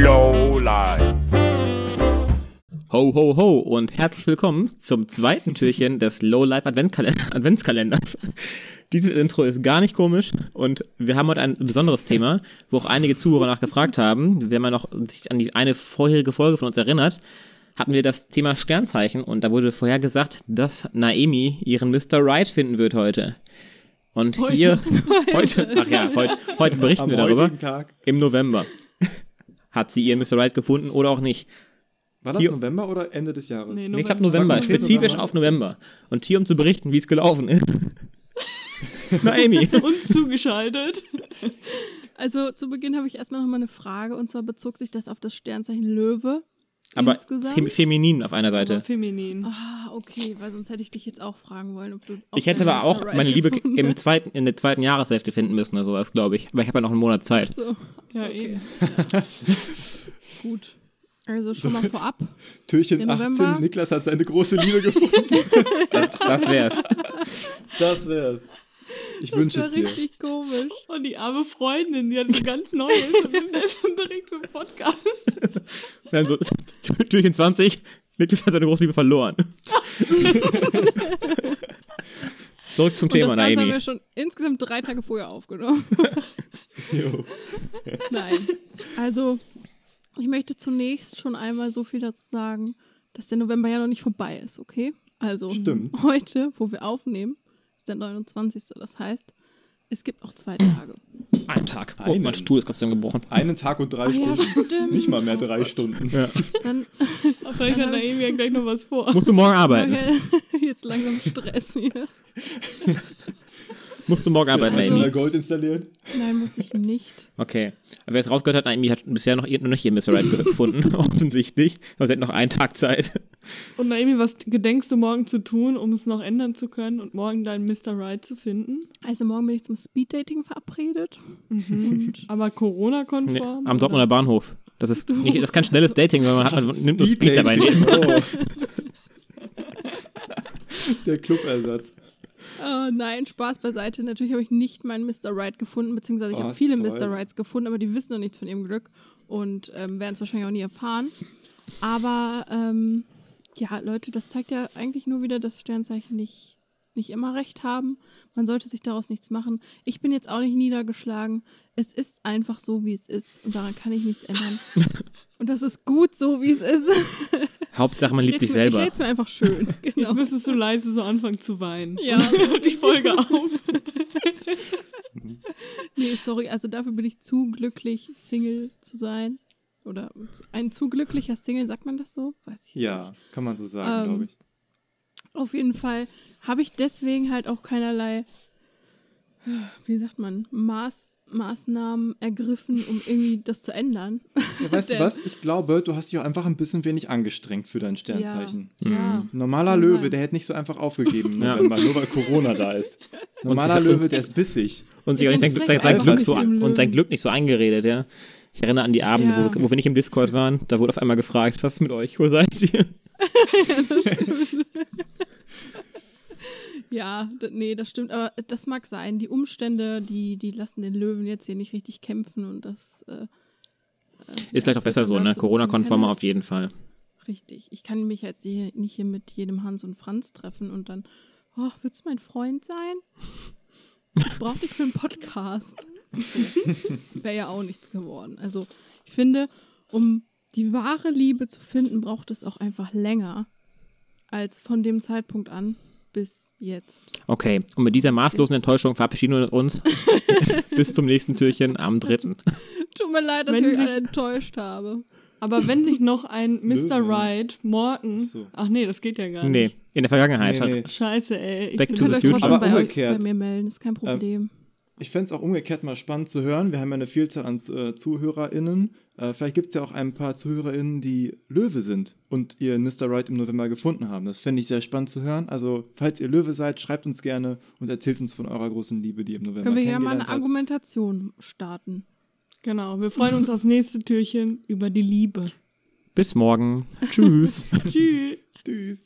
Lowlife. Ho, ho, ho und herzlich willkommen zum zweiten Türchen des Lowlife Adventskalenders. Dieses Intro ist gar nicht komisch und wir haben heute ein besonderes Thema, wo auch einige Zuhörer nachgefragt haben. Wenn man noch sich an die eine vorherige Folge von uns erinnert, hatten wir das Thema Sternzeichen und da wurde vorher gesagt, dass Naemi ihren Mr. Right finden wird heute. Und Heute. hier, heute, ach ja, heute, heute berichten Am wir darüber. Tag. Im November. Hat sie ihren Mr. Right gefunden oder auch nicht? War das Hier- November oder Ende des Jahres? Nee, Nee, ich glaube November, spezifisch November? auf November. Und hier, um zu berichten, wie es gelaufen ist. Naomi. uns zugeschaltet. Also zu Beginn habe ich erstmal noch mal eine Frage und zwar bezog sich das auf das Sternzeichen Löwe. Aber insgesamt. fem feminin auf einer Aber Seite. feminin. Ah, okay, weil sonst hätte ich dich jetzt auch fragen wollen, ob du. auch Ich hätte aber auch meine Liebe im zweiten, in der zweiten Jahreshälfte finden müssen oder sowas, glaube ich. Aber ich habe ja noch einen Monat Zeit. So, Ja, okay. eben. gut. Also schon mal vorab. Türchen Im 18, November? Niklas hat seine große Liebe gefunden. Das wär's. Das wär's. Ich Das wünsche war es dir. richtig komisch. Und die arme Freundin, die hat ein ganz neues und nimmt das schon direkt für Podcast. Dann so, Türchen 20, Niklas hat seine große Liebe verloren. Zurück zum Und Thema, das Ganze haben wir schon insgesamt drei Tage vorher aufgenommen. Jo. Nein. Also, ich möchte zunächst schon einmal so viel dazu sagen, dass der November ja noch nicht vorbei ist, okay? Also, Stimmt. heute, wo wir aufnehmen, ist der 29. Das heißt, es gibt noch zwei Tage. Ein Tag. Oh, Einen. mein Stuhl ist trotzdem gebrochen. Einen Tag und drei Ah ja, Stunden. stimmt. Nicht mal mehr drei Stunden. Ja. Dann Vielleicht hat Naomi ja gleich noch was vor. Musst du morgen arbeiten. okay, jetzt langsam Stress hier. Musst du morgen arbeiten, Kannst du Naomi. mal Gold installieren? Nein, muss ich nicht. Okay. Aber wer es rausgehört hat, Naomi hat bisher noch, noch nicht ihren Mr. Right gefunden. Offensichtlich. Aber sie hat noch einen Tag Zeit. Und Naomi, was gedenkst du morgen zu tun, um es noch ändern zu können und morgen deinen Mr. Right zu finden? Also morgen bin ich zum Speeddating verabredet. Aber Nee, Corona-konform? am Dortmunder Bahnhof. Das ist, nicht, das ist kein schnelles Dating, weil man, hat, man nimmt nur Speed dabei. Oh. Der Clubersatz. Oh, nein, Spaß beiseite. Natürlich habe ich nicht meinen Mr. Right gefunden, beziehungsweise ich Oh, habe viele toll. Mr. Rights gefunden, aber die wissen noch nichts von ihrem Glück und ähm, werden es wahrscheinlich auch nie erfahren. Aber ähm, ja, Leute, das zeigt ja eigentlich nur wieder, dass Sternzeichen nicht, nicht immer recht haben. Man sollte sich daraus nichts machen. Ich bin jetzt auch nicht niedergeschlagen. Es ist einfach so, wie es ist. Und daran kann ich nichts ändern. Und das ist gut so, wie es ist. Hauptsache, man liebt sich Ich selber. red's mir einfach schön. Jetzt Genau. müsstest du leise so anfangen zu weinen. Ja. Und die Folge auf. Nee, sorry, also dafür bin ich zu glücklich, Single zu sein. Oder ein zu glücklicher Single, sagt man das so? Weiß ich jetzt nicht. Ja, kann man so sagen, Ähm, glaube ich. Auf jeden Fall habe ich deswegen halt auch keinerlei, wie sagt man, Maß, Maßnahmen ergriffen, um irgendwie das zu ändern. Ja, weißt du was? Ich glaube, du hast dich auch einfach ein bisschen wenig angestrengt für dein Sternzeichen. Ja. ja. Ein normaler Kann Löwe, sein. der hätte nicht so einfach aufgegeben im Ja. November, nur weil Corona da ist. Normaler Und- Löwe, der ist bissig. Und sich auch nicht sein, sein, sein, Glück nicht so, und sein. Glück nicht so eingeredet, ja. Ich erinnere an die Abende, Ja. wo, wo wir nicht im Discord waren. Da wurde auf einmal gefragt, was ist mit euch? Wo seid ihr? Ja, d- nee, das stimmt, aber das mag sein. Die Umstände, die, die lassen den Löwen jetzt hier nicht richtig kämpfen und das äh, Ist vielleicht auch besser so, ne? Corona-konformer auf jeden Fall. Richtig. Ich kann mich jetzt hier nicht hier mit jedem Hans und Franz treffen und dann, oh, willst du mein Freund sein? Ich brauche dich für einen Podcast. Wäre ja auch nichts geworden. Also, ich finde, um die wahre Liebe zu finden, braucht es auch einfach länger als von dem Zeitpunkt an bis jetzt. Okay, und mit dieser maßlosen Enttäuschung verabschieden wir uns. Bis zum nächsten Türchen am 3. Tut mir leid, dass Wenn ich euch alle enttäuscht habe. Aber wenn sich noch ein Mr. Right morgen. Ach so. Ach nee, das geht ja gar Nee, nicht. in der Vergangenheit. Nee, nee. Scheiße, ey. Ich Back to Ihr the könnt euch future. trotzdem Aber bei, euch, umgekehrt. bei mir melden, ist kein Problem. Ich fände es auch umgekehrt mal spannend zu hören. Wir haben ja eine Vielzahl an äh, ZuhörerInnen. Äh, vielleicht gibt es ja auch ein paar ZuhörerInnen, die Löwe sind und ihr Mr. Right im November gefunden haben. Das fände ich sehr spannend zu hören. Also, falls ihr Löwe seid, schreibt uns gerne und erzählt uns von eurer großen Liebe, die ihr im November Können wir hier mal eine habt. Argumentation starten? Genau, wir freuen uns aufs nächste Türchen über die Liebe. Bis morgen. Tschüss. Tschüss. Tschüss.